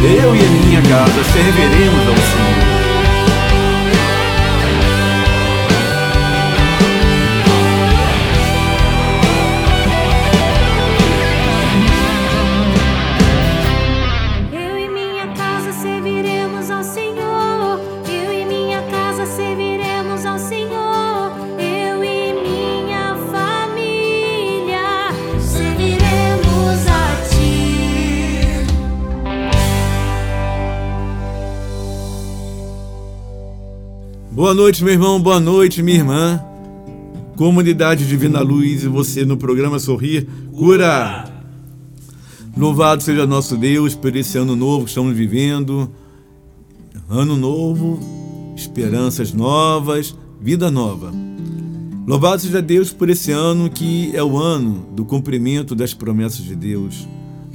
Boa noite, meu irmão. Boa noite, minha irmã. Comunidade Divina Luz e você no programa Sorrir Cura. Louvado seja nosso Deus por esse ano novo que estamos vivendo. Ano novo, esperanças novas, vida nova. Louvado seja Deus por esse ano que é o ano do cumprimento das promessas de Deus.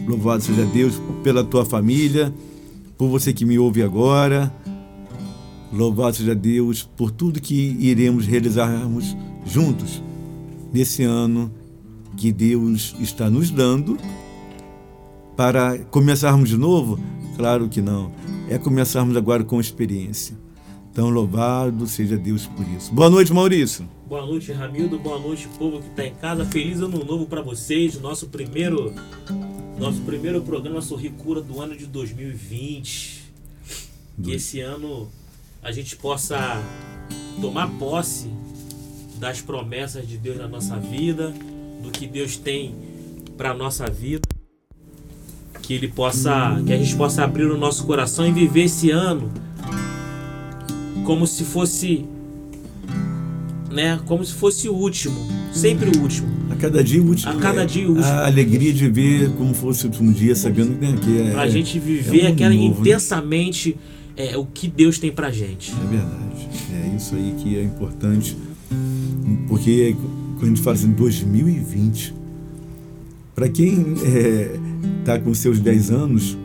Louvado seja Deus pela tua família, por você que me ouve agora Louvado seja Deus por tudo que iremos realizarmos juntos nesse ano que Deus está nos dando para começarmos de novo? Claro que não. É começarmos agora com experiência. Então, louvado seja Deus por isso. Boa noite, Maurício. Boa noite, Ramildo. Boa noite, povo que está em casa. Feliz ano novo para vocês. Nosso primeiro, nosso primeiro programa Sorri Cura do ano de 2020. Que esse ano a gente possa tomar posse das promessas de Deus na nossa vida, do que Deus tem para nossa vida. Que ele possa, que a gente possa abrir o nosso coração e viver esse ano como se fosse né, como se fosse o último, sempre o último. A cada dia o último. A cada é dia o último. A alegria de ver como fosse o último dia, sabendo né, que é. Pra gente viver é um aquela novo, né? É, o que Deus tem pra gente. É verdade. É isso aí que é importante. Porque quando a gente fala assim, 2020, para quem está com seus 10 anos,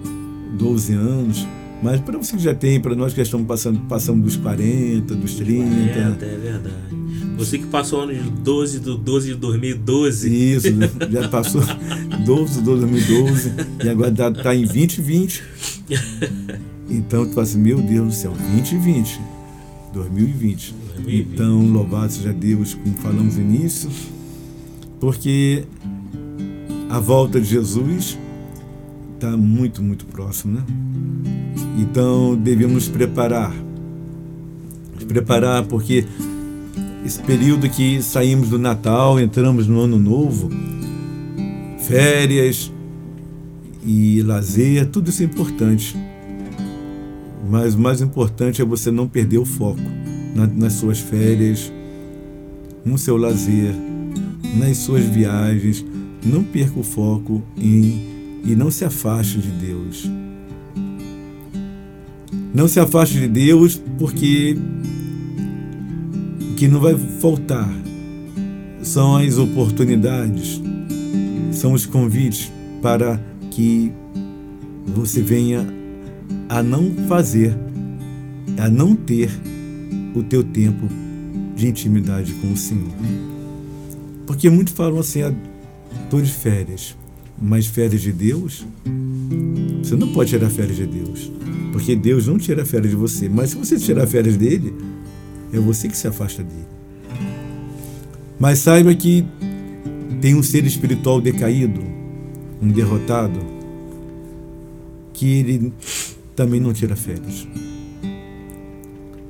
12 anos, mas para você que já tem, para nós que já estamos passando, passando dos 40, dos 30. 40, é verdade. Você que passou o ano de 12 do 12 de 2012. Isso, já passou 12 de 2012 e agora está em 2020. Então tu fala assim, meu Deus do céu, 2020, 2020. 2020. Então, louvado seja Deus, como falamos no início, porque a volta de Jesus está muito, muito próximo, né? Então devemos nos preparar. Nos preparar porque esse período que saímos do Natal, entramos no Ano Novo, férias e lazer, tudo isso é importante. Mas o mais importante é você não perder o foco na- nas suas férias, no seu lazer, nas suas viagens. Não perca o foco em, e não se afaste de Deus. Não se afaste de Deus porque o que não vai faltar são as oportunidades, são os convites para que você venha a não fazer, a não ter o teu tempo de intimidade com o Senhor. Porque muitos falam assim, ah, estou de férias, mas férias de Deus, você não pode tirar férias de Deus, porque Deus não tira férias de você, mas se você tirar férias dele, é você que se afasta dele. Mas saiba que tem um ser espiritual decaído, um derrotado, que ele também não tira férias.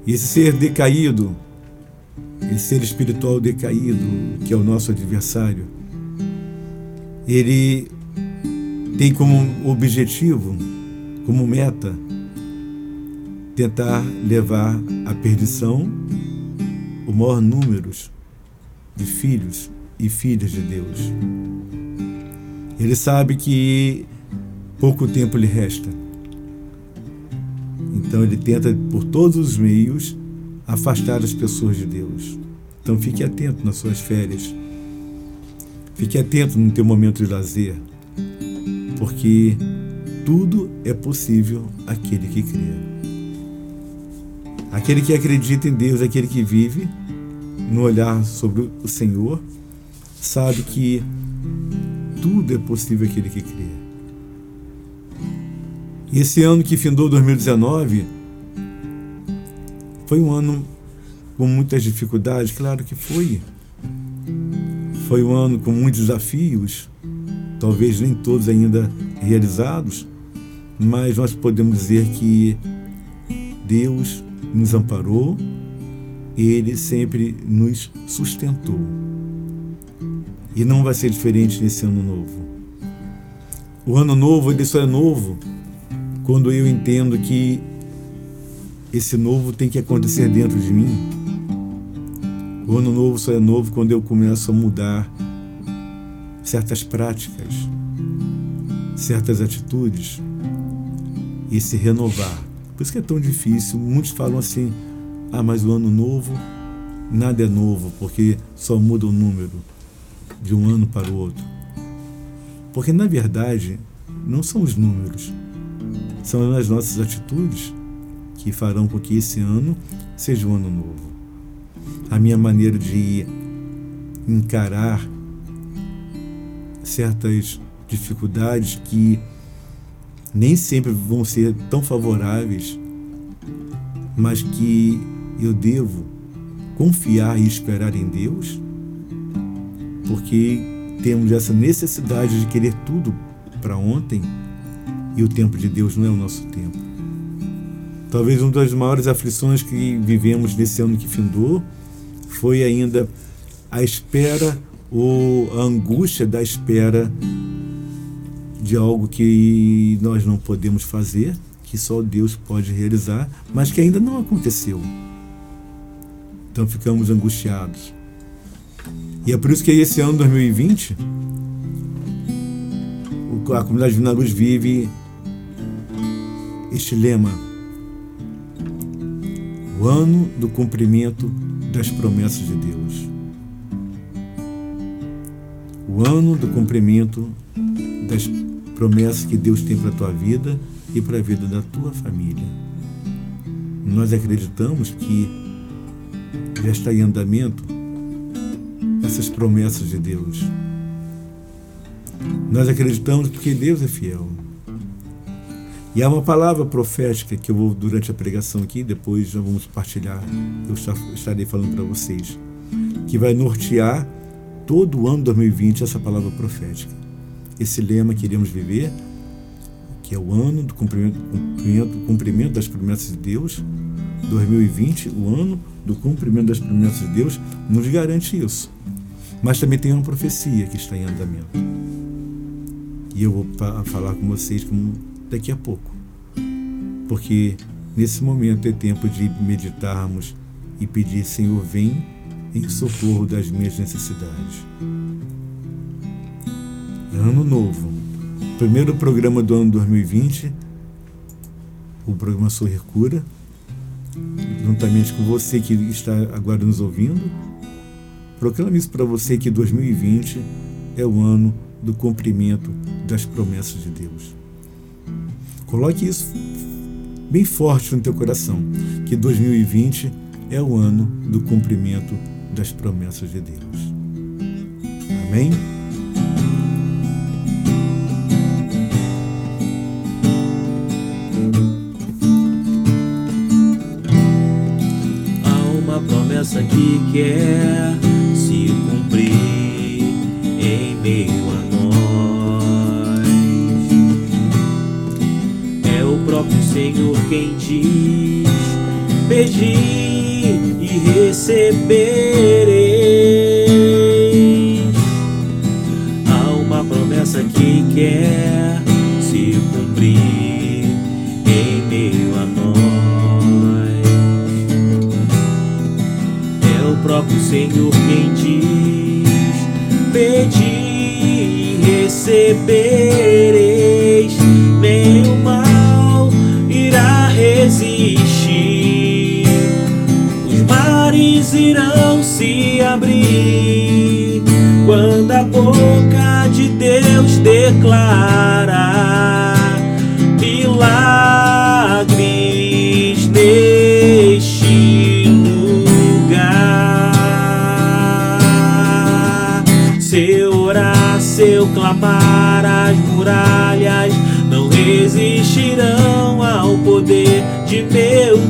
E esse ser decaído, esse ser espiritual decaído, que é o nosso adversário, ele tem como objetivo, como meta, tentar levar à perdição o maior número de filhos e filhas de Deus. Ele sabe que pouco tempo lhe resta. Então ele tenta, por todos os meios, afastar as pessoas de Deus. Então fique atento nas suas férias. Fique atento no teu momento de lazer. Porque tudo é possível àquele que crê. Aquele que acredita em Deus, aquele que vive no olhar sobre o Senhor, sabe que tudo é possível àquele que crê. E esse ano que findou 2019 foi um ano com muitas dificuldades, claro que foi. Foi um ano com muitos desafios, talvez nem todos ainda realizados, mas nós podemos dizer que Deus nos amparou, Ele sempre nos sustentou. E não vai ser diferente nesse ano novo. O ano novo, ele só é novo quando eu entendo que esse novo tem que acontecer dentro de mim. O ano novo só é novo quando eu começo a mudar certas práticas, certas atitudes e se renovar. Por isso que é tão difícil. Muitos falam assim: ah, mas o ano novo, nada é novo, porque só muda o número de um ano para o outro. Porque na verdade, não são os números, são as nossas atitudes, que farão com que esse ano seja um ano novo. A minha maneira de encarar certas dificuldades que nem sempre vão ser tão favoráveis, mas que eu devo confiar e esperar em Deus, porque temos essa necessidade de querer tudo para ontem e o tempo de Deus não é o nosso tempo. Talvez uma das maiores aflições que vivemos nesse ano que findou foi ainda a espera ou a angústia da espera de algo que nós não podemos fazer, que só Deus pode realizar, mas que ainda não aconteceu. Então ficamos angustiados. E é por isso que esse ano 2020 a comunidade Vina Luz vive este lema: o ano do cumprimento das promessas de Deus. O ano do cumprimento das promessas que Deus tem para a tua vida e para a vida da tua família. Nós acreditamos que já está em andamento essas promessas de Deus. Nós acreditamos porque Deus é fiel. E há uma palavra profética que eu vou, durante a pregação aqui, depois já vamos partilhar, eu estarei falando para vocês, que vai nortear todo o ano 2020 essa palavra profética. Esse lema que iremos viver, que é o ano do cumprimento, cumprimento, cumprimento das promessas de Deus, 2020, o ano do cumprimento das promessas de Deus, nos garante isso. Mas também tem uma profecia que está em andamento. E eu vou falar com vocês daqui a pouco. Porque nesse momento é tempo de meditarmos e pedir, Senhor, vem em socorro das minhas necessidades. Ano novo. Primeiro programa do ano 2020, o programa Sorrir Cura, juntamente com você que está agora nos ouvindo. Proclamo isso para você que 2020 é o ano do cumprimento das promessas de Deus. Coloque isso bem forte no teu coração, que 2020 é o ano do cumprimento das promessas de Deus. Amém?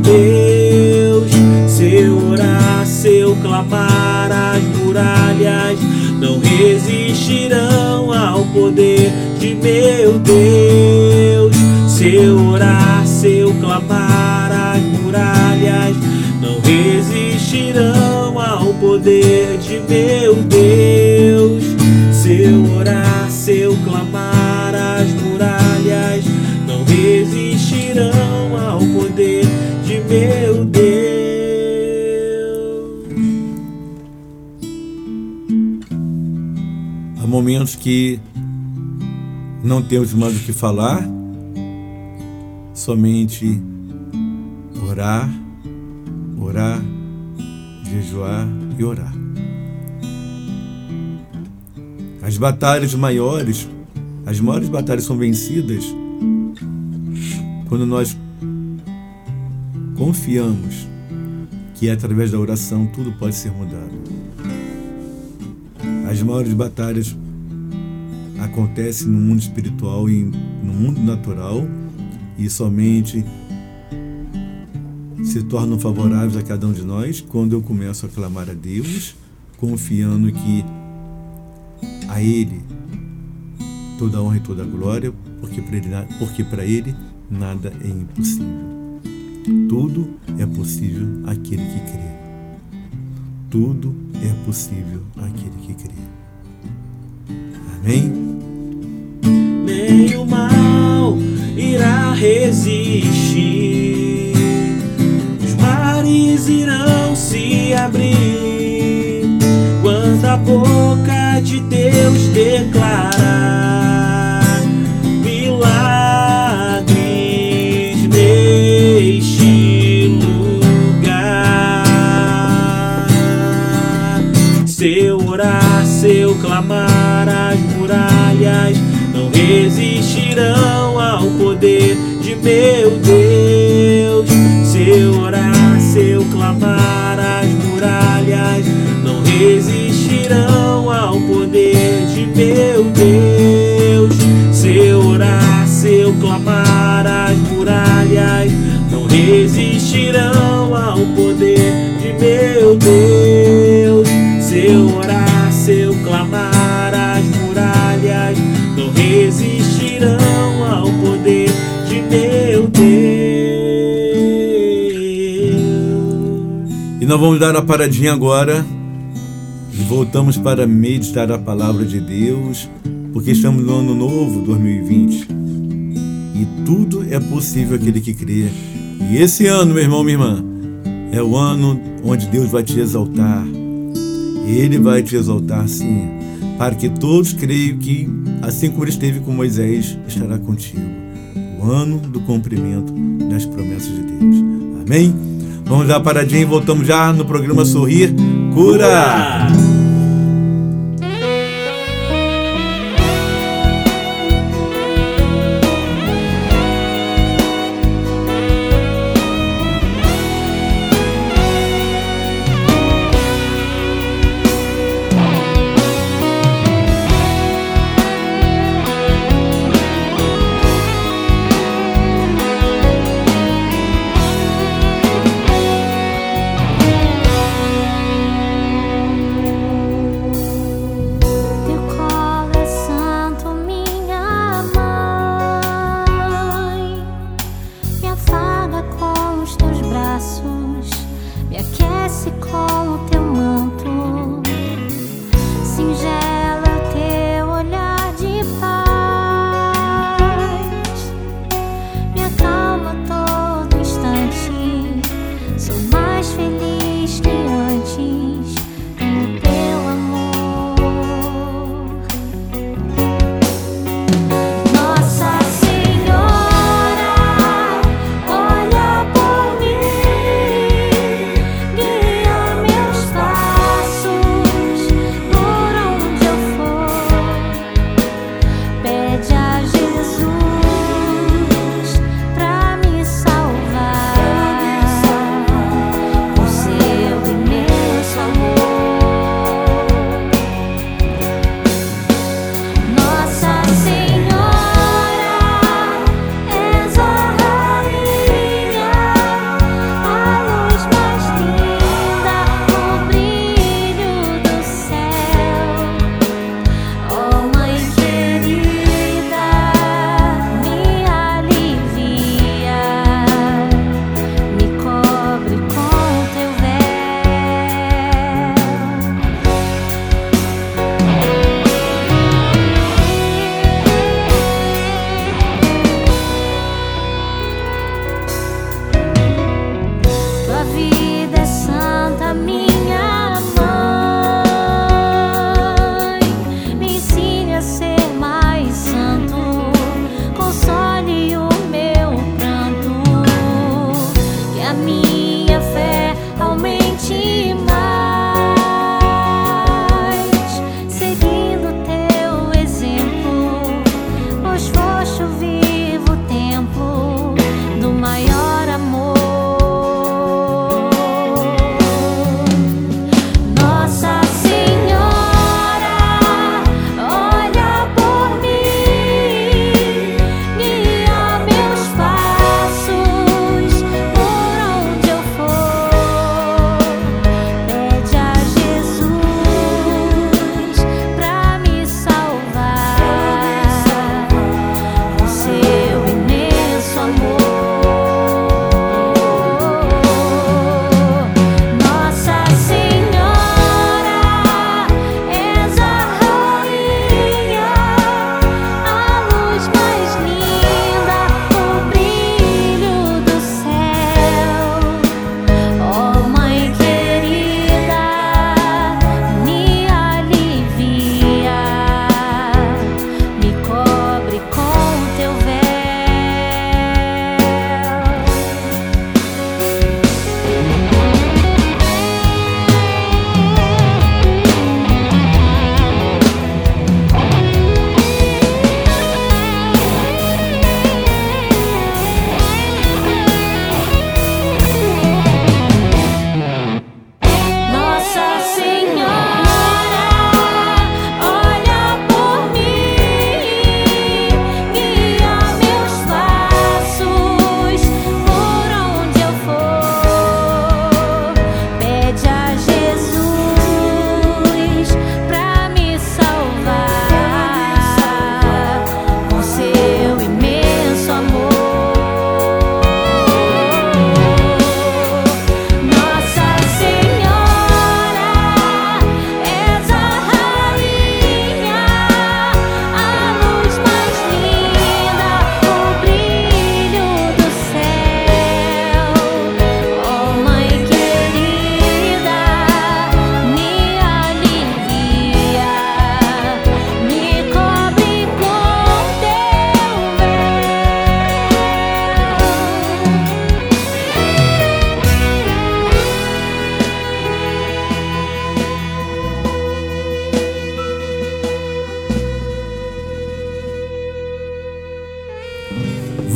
Deus. Se eu orar, se eu clamar, as muralhas não resistirão ao poder de meu Deus. Se eu orar, se eu clamar, as muralhas não resistirão ao poder de meu Deus. Se eu orar, se eu clamar, as muralhas não resistirão ao poder meu Deus. Há momentos que não temos mais o que falar, somente orar, orar, jejuar e orar. As batalhas maiores, as maiores batalhas são vencidas quando nós confiamos que através da oração tudo pode ser mudado. As maiores batalhas acontecem no mundo espiritual e no mundo natural e somente se tornam favoráveis a cada um de nós quando eu começo a clamar a Deus, confiando que a Ele toda a honra e toda a glória, porque para Ele, porque Ele nada é impossível. Tudo é possível àquele que crê. Tudo é possível àquele que crê. Amém? Nem o mal irá resistir, os mares irão se abrir quando a boca de Deus declarar clamar, as muralhas não resistirão ao poder de meu Deus. Se eu orar, se eu clamar, as muralhas não resistirão ao poder de meu Deus. Se eu orar, se eu clamar, as muralhas não resistirão ao poder de meu Deus. Se eu nós vamos dar a paradinha agora e voltamos para meditar a palavra de Deus, porque estamos no ano novo 2020 e tudo é possível aquele que crê. E esse ano, meu irmão, minha irmã, é o ano onde Deus vai te exaltar. Ele vai te exaltar, sim, para que todos creiam que, assim como ele esteve com Moisés, estará contigo. O ano do cumprimento das promessas de Deus. Amém? Vamos dar uma paradinha e voltamos já no programa Sorrir Cura.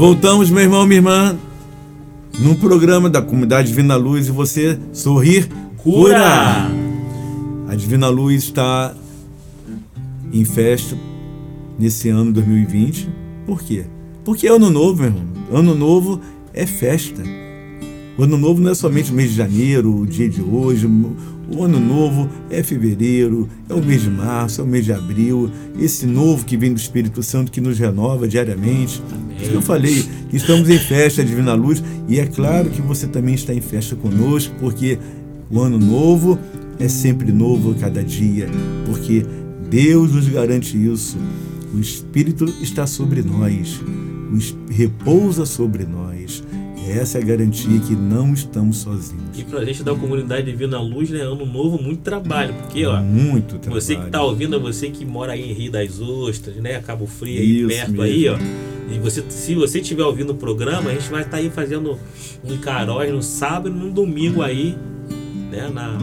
Voltamos, meu irmão, minha irmã, no programa da Comunidade Divina Luz e você sorrir cura. cura. A Divina Luz está em festa nesse ano 2020. Por quê? Porque é ano novo, meu irmão. Ano novo é festa. O ano novo não é somente o mês de janeiro, o dia de hoje. O ano novo é fevereiro, é o mês de março, é o mês de abril. Esse novo que vem do Espírito Santo que nos renova diariamente. Amém. Eu falei, estamos em festa, Divina Luz, e é claro que você também está em festa conosco, porque o ano novo é sempre novo a cada dia, porque Deus nos garante isso. O Espírito está sobre nós, repousa sobre nós. Essa é a garantia que não estamos sozinhos. E para a gente da comunidade Divina Luz, né? Ano novo, muito trabalho. Porque, ó. Muito trabalho. Você que está ouvindo, é você que mora aí em Rio das Ostras, né? Cabo Frio, aí perto mesmo. aí, ó. E você, se você estiver ouvindo o programa, a gente vai estar tá aí fazendo um caróis no sábado e no domingo aí, né? Na,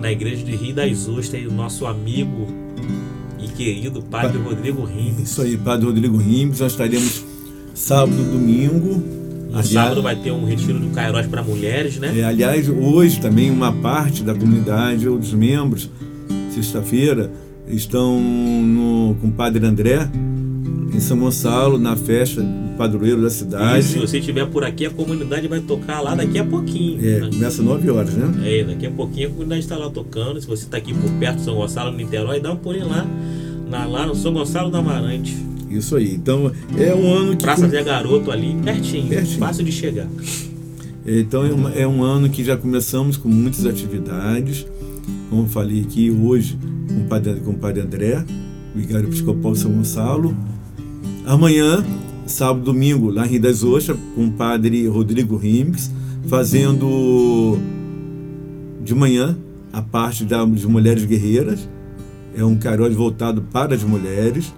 na igreja de Rio das Ostras, aí, o nosso amigo e querido Padre pa Rodrigo Rimes. Isso aí, Padre Rodrigo Rimes. Nós estaremos sábado, domingo no aliás, sábado vai ter um retiro do Kairos para mulheres, né? É, aliás, hoje também uma parte da comunidade ou dos membros, sexta-feira, estão no, com o Padre André, em São Gonçalo, na festa do padroeiro da cidade. E se você estiver por aqui, a comunidade vai tocar lá daqui a pouquinho. É, né? começa às 9 horas, né? É, daqui a pouquinho a comunidade está lá tocando. Se você está aqui por perto de São Gonçalo, no Niterói, dá um pulinho lá, na, lá no São Gonçalo da Amarante. Isso aí. Então é um ano que. Praça Zé Garoto ali, pertinho, pertinho. fácil de chegar. Então é, uma, é, um ano que já começamos com muitas atividades. Como eu falei aqui hoje com o padre, com o padre André, vigário episcopal de São Gonçalo. Amanhã, sábado domingo, lá em Rio das Ostras, com o padre Rodrigo Rimes, fazendo de manhã a parte das mulheres guerreiras. É um caróide voltado para as mulheres.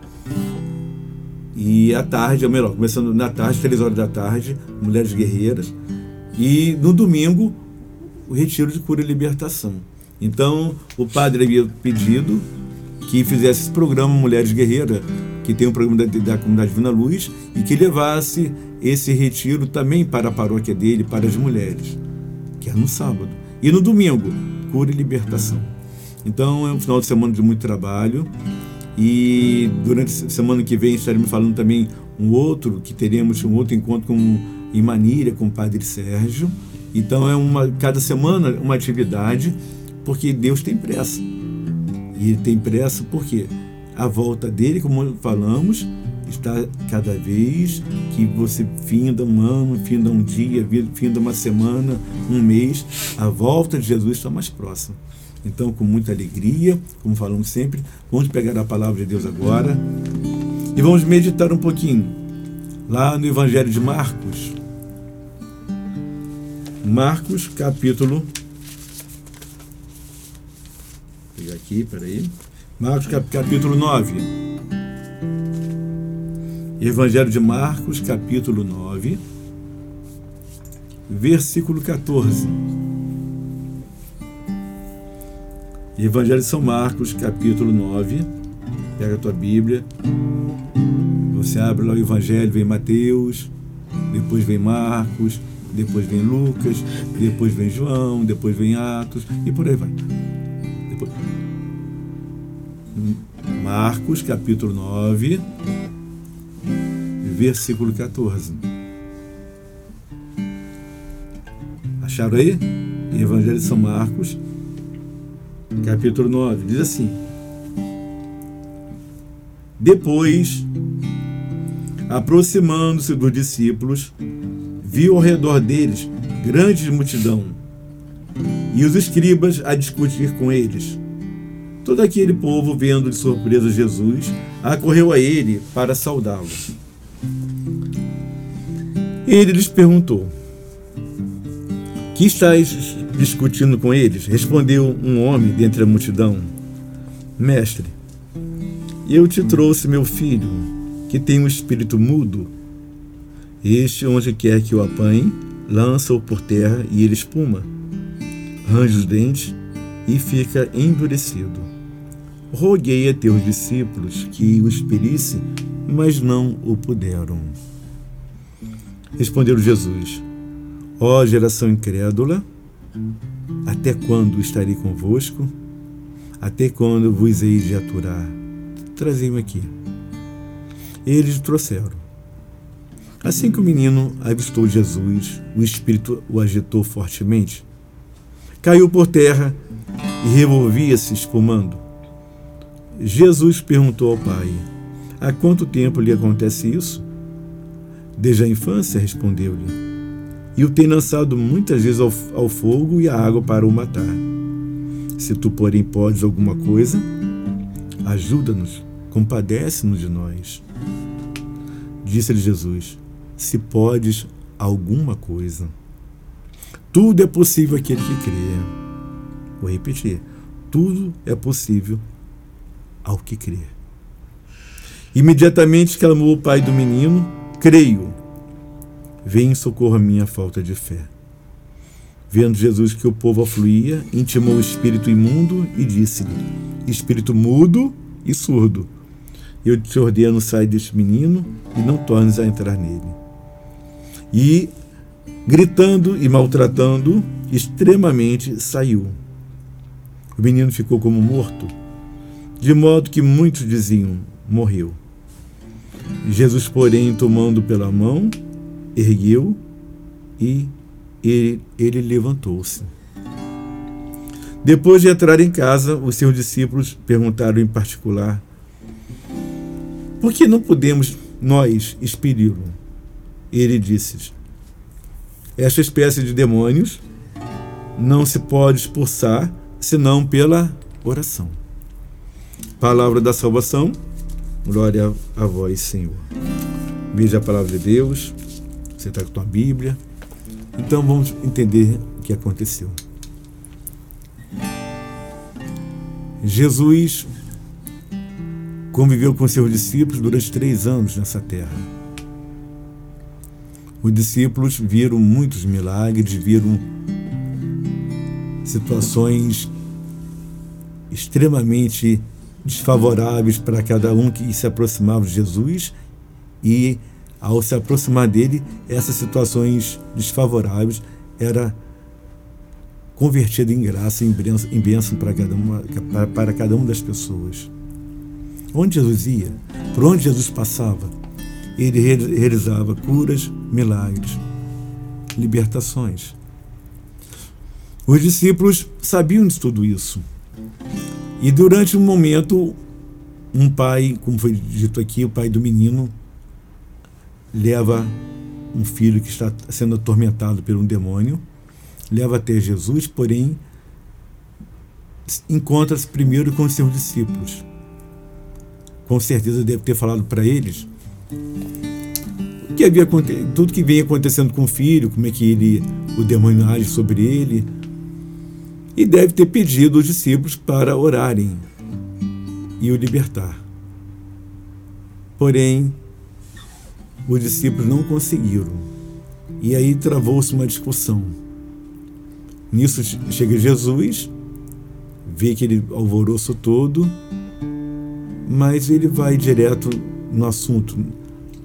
E à tarde, ou melhor, começando na tarde, três horas da tarde, Mulheres Guerreiras. E no domingo, o retiro de cura e libertação. Então, o padre havia pedido que fizesse esse programa Mulheres Guerreiras, que tem um programa da, da Comunidade Divina Luz, e que levasse esse retiro também para a paróquia dele, para as mulheres, que é no sábado. E no domingo, cura e libertação. Então, é um final de semana de muito trabalho. E durante a semana que vem estaremos falando também um outro, que teremos um outro encontro com, em Manilha com o Padre Sérgio. Então é uma cada semana uma atividade, porque Deus tem pressa. E ele tem pressa porque a volta dele, como falamos, está cada vez que você finda um ano, finda um dia, finda uma semana, um mês, a volta de Jesus está mais próxima. Então, com muita alegria, como falamos sempre, vamos pegar a palavra de Deus agora e vamos meditar um pouquinho lá no Evangelho de Marcos. Marcos, capítulo. Vou pegar aqui, peraí. Marcos, capítulo 9. Evangelho de Marcos, capítulo 9, versículo 14. Evangelho de São Marcos, capítulo 9. Pega a tua Bíblia. Você abre lá o Evangelho, vem Mateus, depois vem Marcos, depois vem Lucas, depois vem João, depois vem Atos e por aí vai. Depois... Marcos, capítulo 9, versículo 14. Acharam aí? Evangelho de São Marcos, capítulo 9, diz assim: Depois, aproximando-se dos discípulos, viu ao redor deles grande multidão e os escribas a discutir com eles. Todo aquele povo, vendo de surpresa Jesus, acorreu a ele para saudá-lo. Ele lhes perguntou: Que estáis discutindo com eles, respondeu um homem dentre a multidão: Mestre, eu te trouxe meu filho, que tem um espírito mudo. Este, onde quer que o apanhe, lança-o por terra e ele espuma, range os dentes e fica endurecido. Roguei a teus discípulos que o expelisse, mas não o puderam. Respondeu Jesus: Ó geração incrédula, até quando estarei convosco? Até quando vos hei de aturar? Trazei-me aqui. Eles o trouxeram. Assim que o menino avistou Jesus, o espírito o agitou fortemente. Caiu por terra e revolvia-se espumando. Jesus perguntou ao pai: Há quanto tempo lhe acontece isso? Desde a infância, respondeu-lhe. E o tem lançado muitas vezes ao, ao fogo e à água para o matar. Se tu, porém, podes alguma coisa, ajuda-nos, compadece-nos de nós. Disse-lhe Jesus: Se podes alguma coisa, tudo é possível aquele que crê. Vou repetir: tudo é possível ao que crê. Imediatamente clamou o pai do menino: Creio, vem em socorro a minha falta de fé. Vendo Jesus que o povo afluía, intimou o espírito imundo e disse-lhe: Espírito mudo e surdo, eu te ordeno, sai deste menino e não tornes a entrar nele. E, gritando e maltratando, extremamente saiu. O menino ficou como morto, de modo que muitos diziam: morreu. Jesus, porém, tomando pela mão, ergueu e ele, ele levantou-se. Depois de entrar em casa, os seus discípulos perguntaram em particular: Por que não podemos nós expeli-lo? Ele disse: Esta espécie de demônios não se pode expulsar senão pela oração. Palavra da salvação, glória a vós, Senhor. Veja a palavra de Deus, você está com a Bíblia. Então vamos entender o que aconteceu. Jesus conviveu com seus discípulos durante três anos nessa terra. Os discípulos viram muitos milagres, viram situações extremamente desfavoráveis para cada um que se aproximava de Jesus e ao se aproximar dele, essas situações desfavoráveis era convertida em graça, em bênção, para, cada uma, para, para cada uma das pessoas. Onde Jesus ia, por onde Jesus passava, ele realizava curas, milagres, libertações. Os discípulos sabiam de tudo isso. E durante um momento, um pai, como foi dito aqui, o pai do menino, leva um filho que está sendo atormentado por um demônio, leva até Jesus, porém encontra-se primeiro com os seus discípulos. Com certeza deve ter falado para eles o que havia tudo que vem acontecendo com o filho, como é que ele o demônio age sobre ele, e deve ter pedido aos discípulos para orarem e o libertar. Porém, os discípulos não conseguiram. E aí travou-se uma discussão. Nisso chega Jesus, vê aquele alvoroço todo, mas ele vai direto no assunto.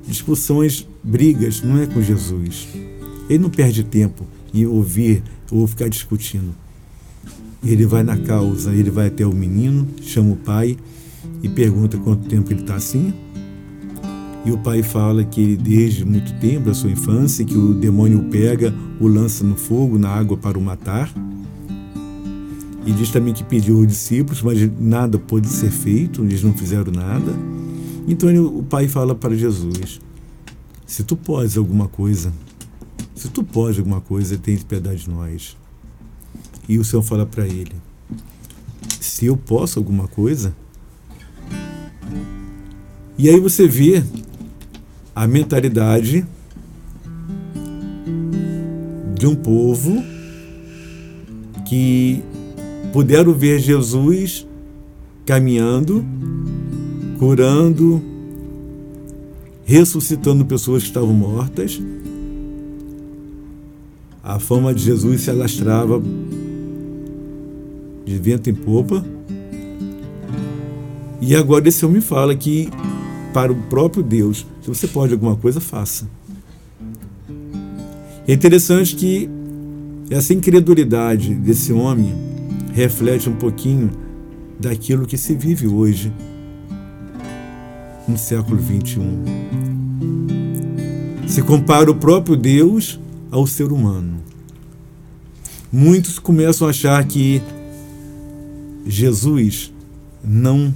Discussões, brigas, não é com Jesus. Ele não perde tempo em ouvir ou ficar discutindo. Ele vai na causa, ele vai até o menino, chama o pai e pergunta quanto tempo ele está assim. E o pai fala que desde muito tempo, da sua infância, que o demônio o pega, o lança no fogo, na água para o matar. E diz também que pediu aos discípulos, mas nada pôde ser feito, eles não fizeram nada. Então ele, o pai fala para Jesus: Se tu podes alguma coisa, se tu podes alguma coisa, tem piedade de nós. E o Senhor fala para ele: Se eu posso alguma coisa. E aí você vê a mentalidade de um povo que puderam ver Jesus caminhando, curando, ressuscitando pessoas que estavam mortas. A fama de Jesus se alastrava de vento em popa. E agora esse homem fala que para o próprio Deus, se você pode alguma coisa, faça. É interessante que essa incredulidade desse homem reflete um pouquinho daquilo que se vive hoje no século 21. Se compara o próprio Deus ao ser humano. Muitos começam a achar que Jesus não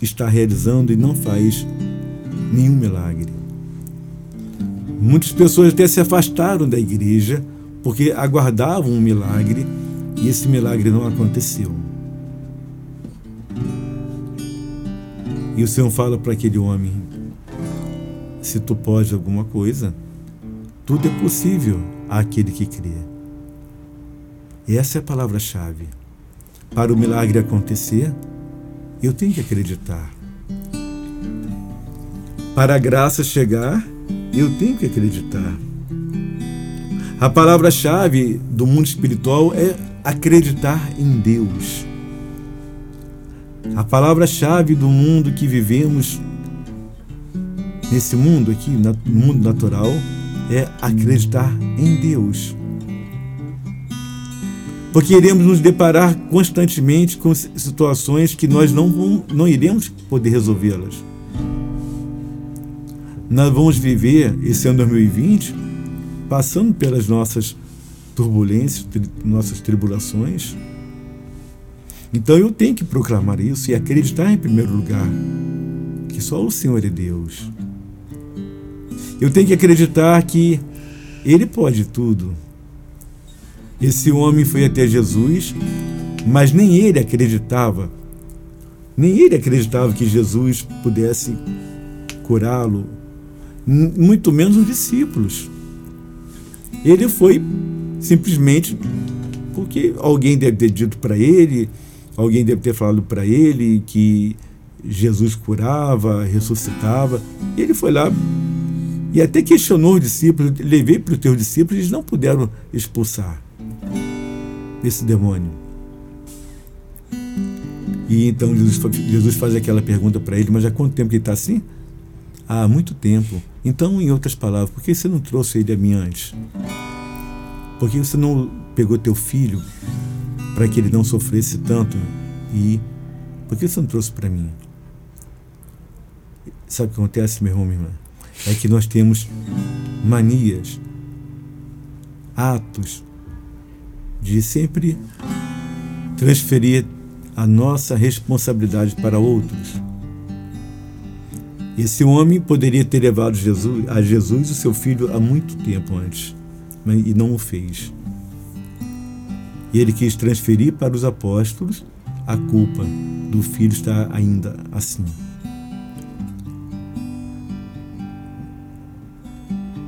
está realizando e não faz nenhum milagre. Muitas pessoas até se afastaram da igreja porque aguardavam um milagre e esse milagre não aconteceu. E o Senhor fala para aquele homem: se tu pode alguma coisa, tudo é possível àquele que crê. E essa é a palavra-chave. Para o milagre acontecer, eu tenho que acreditar. Para a graça chegar, eu tenho que acreditar. A palavra-chave do mundo espiritual é acreditar em Deus. A palavra-chave do mundo que vivemos, nesse mundo aqui, no mundo natural, é acreditar em Deus. Porque iremos nos deparar constantemente com situações que nós não, não iremos poder resolvê-las. Nós vamos viver esse ano 2020 passando pelas nossas turbulências, nossas tribulações. Então eu tenho que proclamar isso e acreditar em primeiro lugar que só o Senhor é Deus. Eu tenho que acreditar que Ele pode tudo. Esse homem foi até Jesus, mas nem ele acreditava, nem ele acreditava que Jesus pudesse curá-lo, muito menos os discípulos. Ele foi simplesmente porque alguém deve ter dito para ele, alguém deve ter falado para ele que Jesus curava, ressuscitava. Ele foi lá e até questionou os discípulos, levei para os teus discípulos, eles não puderam expulsar esse demônio. E então Jesus, Jesus faz aquela pergunta para ele, mas há quanto tempo que ele está assim? Há muito tempo. Então, em outras palavras, por que você não trouxe ele a mim antes? Por que você não pegou teu filho para que ele não sofresse tanto? E por que você não trouxe para mim? Sabe o que acontece, meu irmão, minha irmã? É que nós temos manias, atos de sempre transferir a nossa responsabilidade para outros. Esse homem poderia ter levado Jesus, a Jesus o seu filho há muito tempo antes, mas, e não o fez. E ele quis transferir para os apóstolos a culpa do filho estar ainda assim.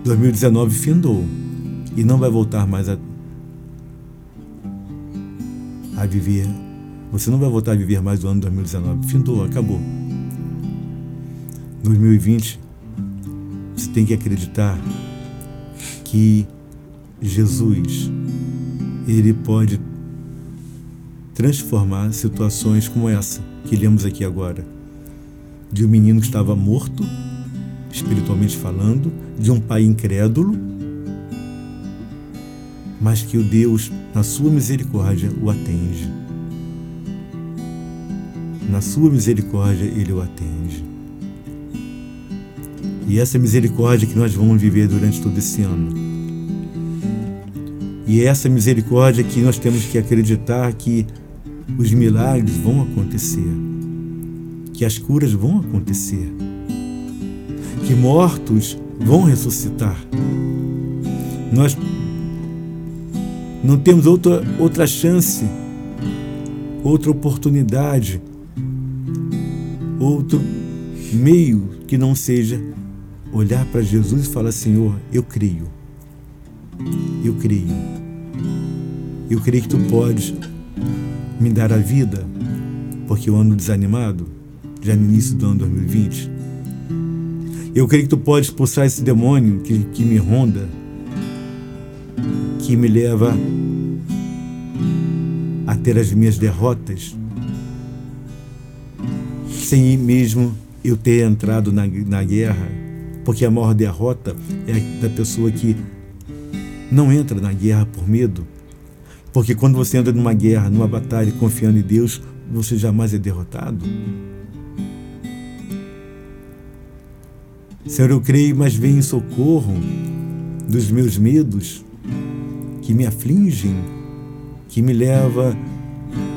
2019 findou e não vai voltar mais a, a viver. Você não vai voltar a viver mais o ano 2019. Findou, acabou. 2020, você tem que acreditar que Jesus, ele pode transformar situações como essa que lemos aqui agora. De um menino que estava morto, espiritualmente falando, de um pai incrédulo, mas que o Deus, na sua misericórdia, o atende. Na sua misericórdia, ele o atende. E essa misericórdia que nós vamos viver durante todo esse ano. E essa misericórdia que nós temos que acreditar que os milagres vão acontecer, que as curas vão acontecer, que mortos vão ressuscitar. Nós não temos outra, outra chance, outra oportunidade, outro meio que não seja olhar para Jesus e falar: Senhor, eu creio. Eu creio. Eu creio que tu podes me dar a vida, porque eu ando desanimado, já no início do ano 2020. Eu creio que tu podes expulsar esse demônio que, que me ronda, que me leva a ter as minhas derrotas, sem mesmo eu ter entrado na, na guerra porque a maior derrota é da pessoa que Não entra na guerra por medo, porque quando você entra numa guerra, numa batalha, confiando em Deus, você jamais é derrotado. Senhor, eu creio, mas vem em socorro dos meus medos que me afligem, que me leva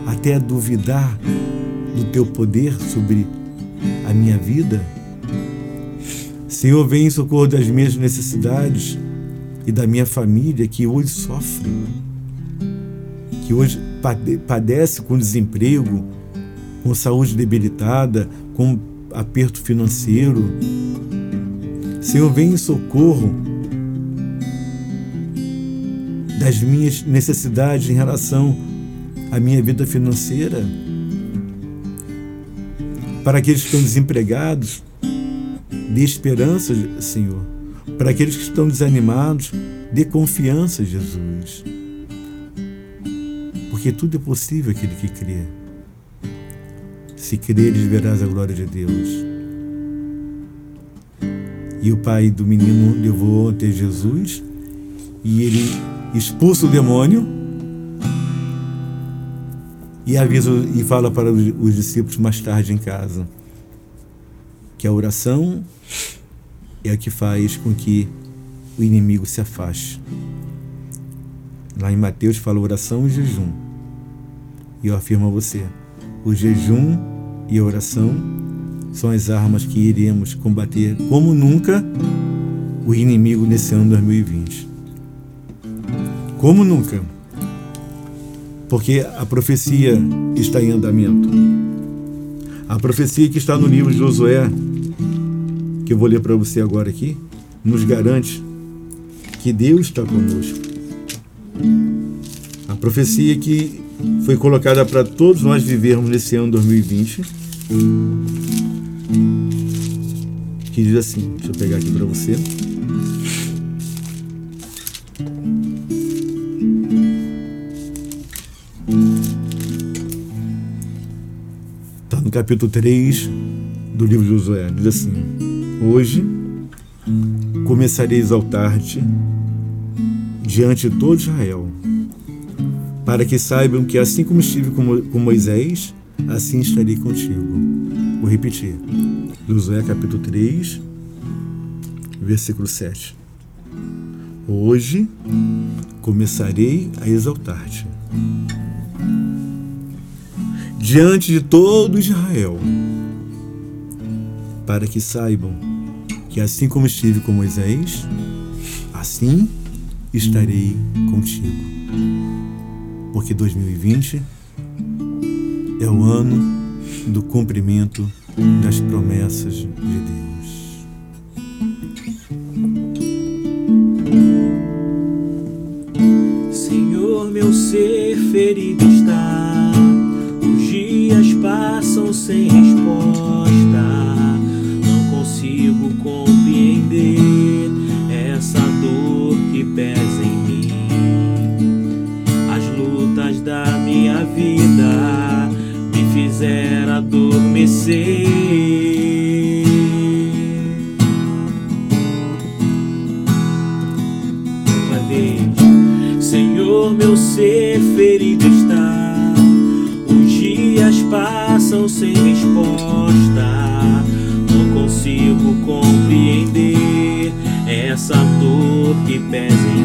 até a duvidar do teu poder sobre a minha vida. Senhor, vem em socorro das minhas necessidades e da minha família que hoje sofre, que hoje padece com desemprego, com saúde debilitada, com aperto financeiro, Senhor, vem em socorro das minhas necessidades em relação à minha vida financeira. Para aqueles que estão desempregados, dê esperança, Senhor. Para aqueles que estão desanimados, dê confiança, Jesus. Porque tudo é possível aquele que crê. Se creres, verás a glória de Deus. E o pai do menino levou até Jesus e ele expulsa o demônio e avisa e fala para os discípulos mais tarde em casa que a oração é a que faz com que o inimigo se afaste. Lá em Mateus fala oração e jejum. E eu afirmo a você, o jejum e a oração são as armas que iremos combater como nunca o inimigo nesse ano 2020. Como nunca. Porque a profecia está em andamento. A profecia que está no livro de Josué, que eu vou ler para você agora aqui, nos garante que Deus está conosco. A profecia que foi colocada para todos nós vivermos nesse ano 2020 que diz assim: deixa eu pegar aqui para você. Está no capítulo 3 do livro de Josué. Diz assim: Hoje começarei a exaltar-te diante de todo Israel, para que saibam que assim como estive com Moisés, assim estarei contigo. Vou repetir. Josué capítulo 3, versículo 7. Hoje começarei a exaltar-te diante de todo Israel, para que saibam que assim como estive com Moisés, assim estarei contigo. Porque 2020 é o ano do cumprimento das promessas de Deus. Senhor, meu ser ferido está, os dias passam sem resposta, não consigo compreender vida me fizeram adormecer. meu ser ferido está. Os dias passam sem resposta. Não consigo compreender essa dor que pesa em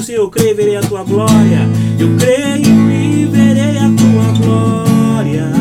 Deus, eu creio, verei a tua glória. Eu creio e verei a tua glória.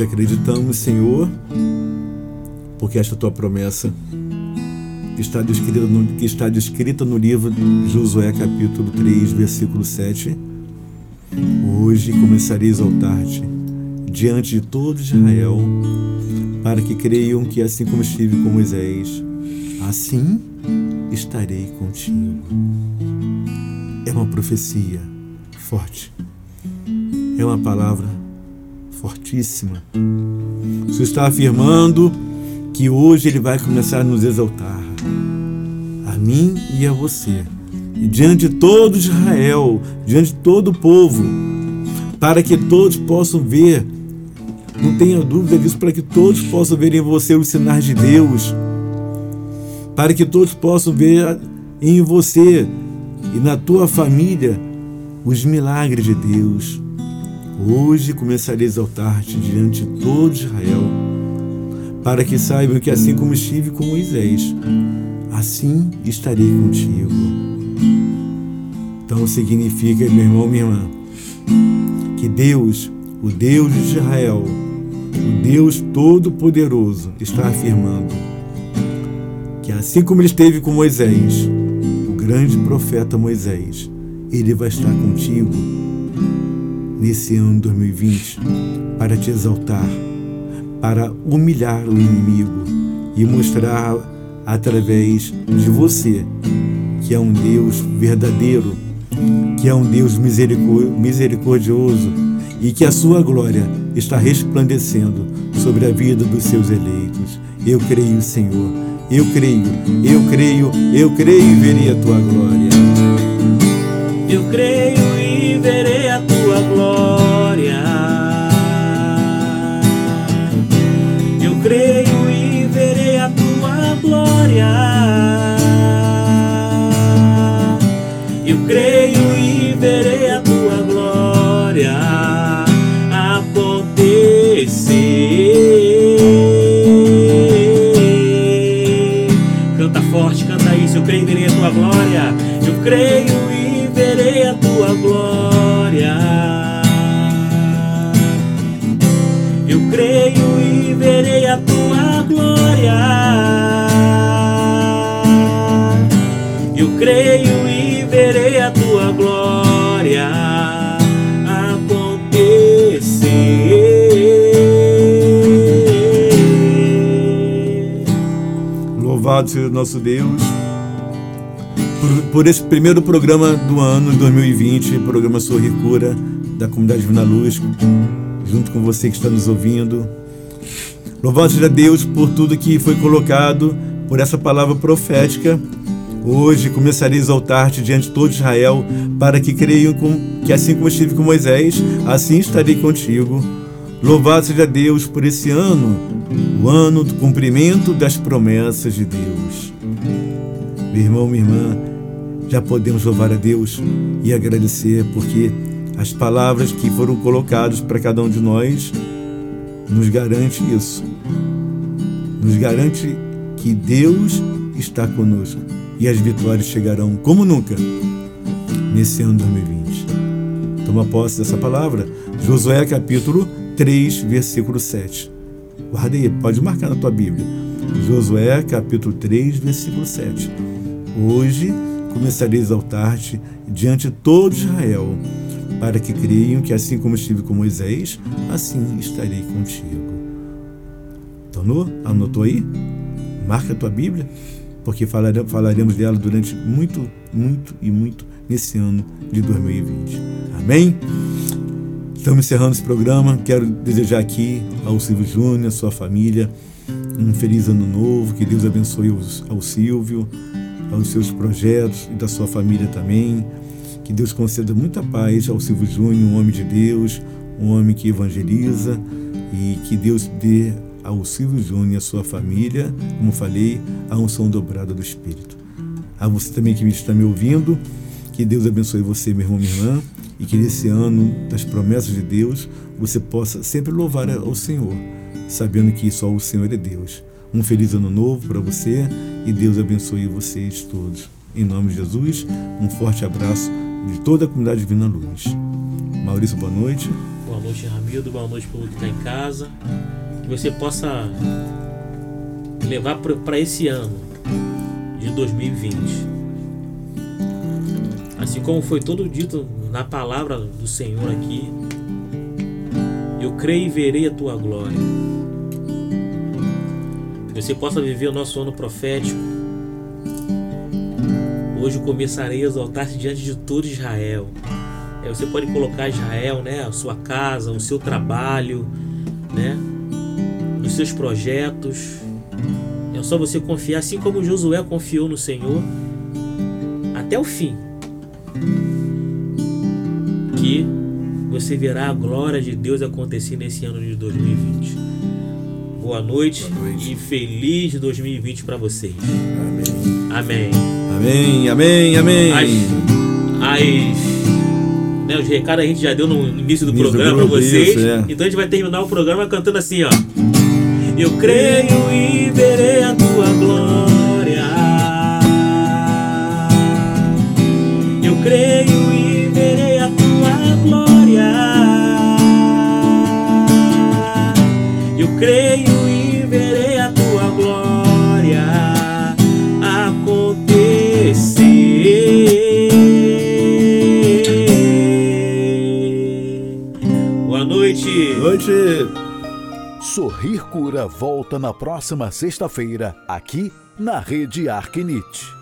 Acreditamos, Senhor, porque esta tua promessa está descrita no, que está descrita no livro de Josué, capítulo 3, versículo 7. Hoje começarei a exaltar-te diante de todo Israel, para que creiam que assim como estive com Moisés, assim estarei contigo. É uma profecia forte. É uma palavra fortíssima. Você está afirmando que hoje ele vai começar a nos exaltar, a mim e a você, e diante de todo Israel, diante de todo o povo, para que todos possam ver, não tenha dúvida disso, para que todos possam ver em você os sinais de Deus, para que todos possam ver em você e na tua família os milagres de Deus. Hoje começarei a exaltar-te diante de todo Israel, para que saibam que assim como estive com Moisés, assim estarei contigo. Então significa, meu irmão, minha irmã, que Deus, o Deus de Israel, o Deus Todo-Poderoso, está afirmando que assim como ele esteve com Moisés, o grande profeta Moisés, ele vai estar contigo nesse ano 2020 para te exaltar, para humilhar o inimigo e mostrar através de você que é um Deus verdadeiro, que é um Deus misericor- misericordioso e que a sua glória está resplandecendo sobre a vida dos seus eleitos. Eu creio, Senhor. Eu creio, eu creio, eu creio e verei a tua glória. Eu creio Eu creio e verei a tua glória acontecer. Canta forte, canta isso. Eu creio e verei a tua glória. Eu creio Louvado seja o nosso Deus por, por esse primeiro programa do ano de 2020, programa Sorrir Cura da Comunidade Divina Luz, junto com você que está nos ouvindo. Louvado seja Deus por tudo que foi colocado, por essa palavra profética. Hoje começarei a exaltar-te diante de todo Israel, para que creiam com, que assim como estive com Moisés, assim estarei contigo. Louvado seja Deus por esse ano, o ano do cumprimento das promessas de Deus. Meu irmão, minha irmã, já podemos louvar a Deus e agradecer, porque as palavras que foram colocadas para cada um de nós nos garante isso. Nos garante que Deus está conosco e as vitórias chegarão como nunca nesse ano 2020. Toma posse dessa palavra. Josué capítulo 3, versículo 7. Guarda aí, pode marcar na tua Bíblia. Josué capítulo 3, versículo 7. Hoje começarei a exaltar-te diante de todo Israel, para que creiam que assim como estive com Moisés, assim estarei contigo. Anotou? Anotou aí? Marca a tua Bíblia, porque falare- falaremos dela durante muito, muito e muito nesse ano de 2020. Amém? Estamos encerrando esse programa. Quero desejar aqui ao Silvio Júnior, sua família, um feliz ano novo. Que Deus abençoe ao Silvio, aos seus projetos e da sua família também. Que Deus conceda muita paz ao Silvio Júnior, um homem de Deus, um homem que evangeliza e que Deus dê ao Silvio Júnior e à sua família, como falei, a unção dobrada do Espírito. A você também que está me ouvindo, que Deus abençoe você, meu irmão, minha irmã, e que nesse ano das promessas de Deus você possa sempre louvar ao Senhor, sabendo que só o Senhor é Deus. Um feliz ano novo para você e Deus abençoe vocês todos. Em nome de Jesus, um forte abraço de toda a comunidade Divina Luz. Maurício, boa noite. Boa noite, Ramildo. Boa noite, povo que está em casa. Que você possa levar para esse ano de 2020. Assim como foi todo dito na palavra do Senhor aqui, eu creio e verei a tua glória. Que você possa viver o nosso ano profético. Hoje começarei a exaltar-te diante de todo Israel. É, você pode colocar Israel, né, a sua casa, o seu trabalho, né, os seus projetos. É só você confiar, assim como Josué confiou no Senhor até o fim. Que você verá a glória de Deus acontecer nesse ano de 2020. Boa noite, Boa noite. e feliz 2020 para vocês. Amém. Amém. Amém, amém, amém. As, as, né, os recados a gente já deu no início do início programa para vocês. Isso, é. Então a gente vai terminar o programa cantando assim, ó. Eu creio e verei a tua glória. Eu creio creio e verei a tua glória acontecer. Boa noite. Boa noite. Sorrir Cura volta na próxima sexta-feira, aqui na Rede Arquinite.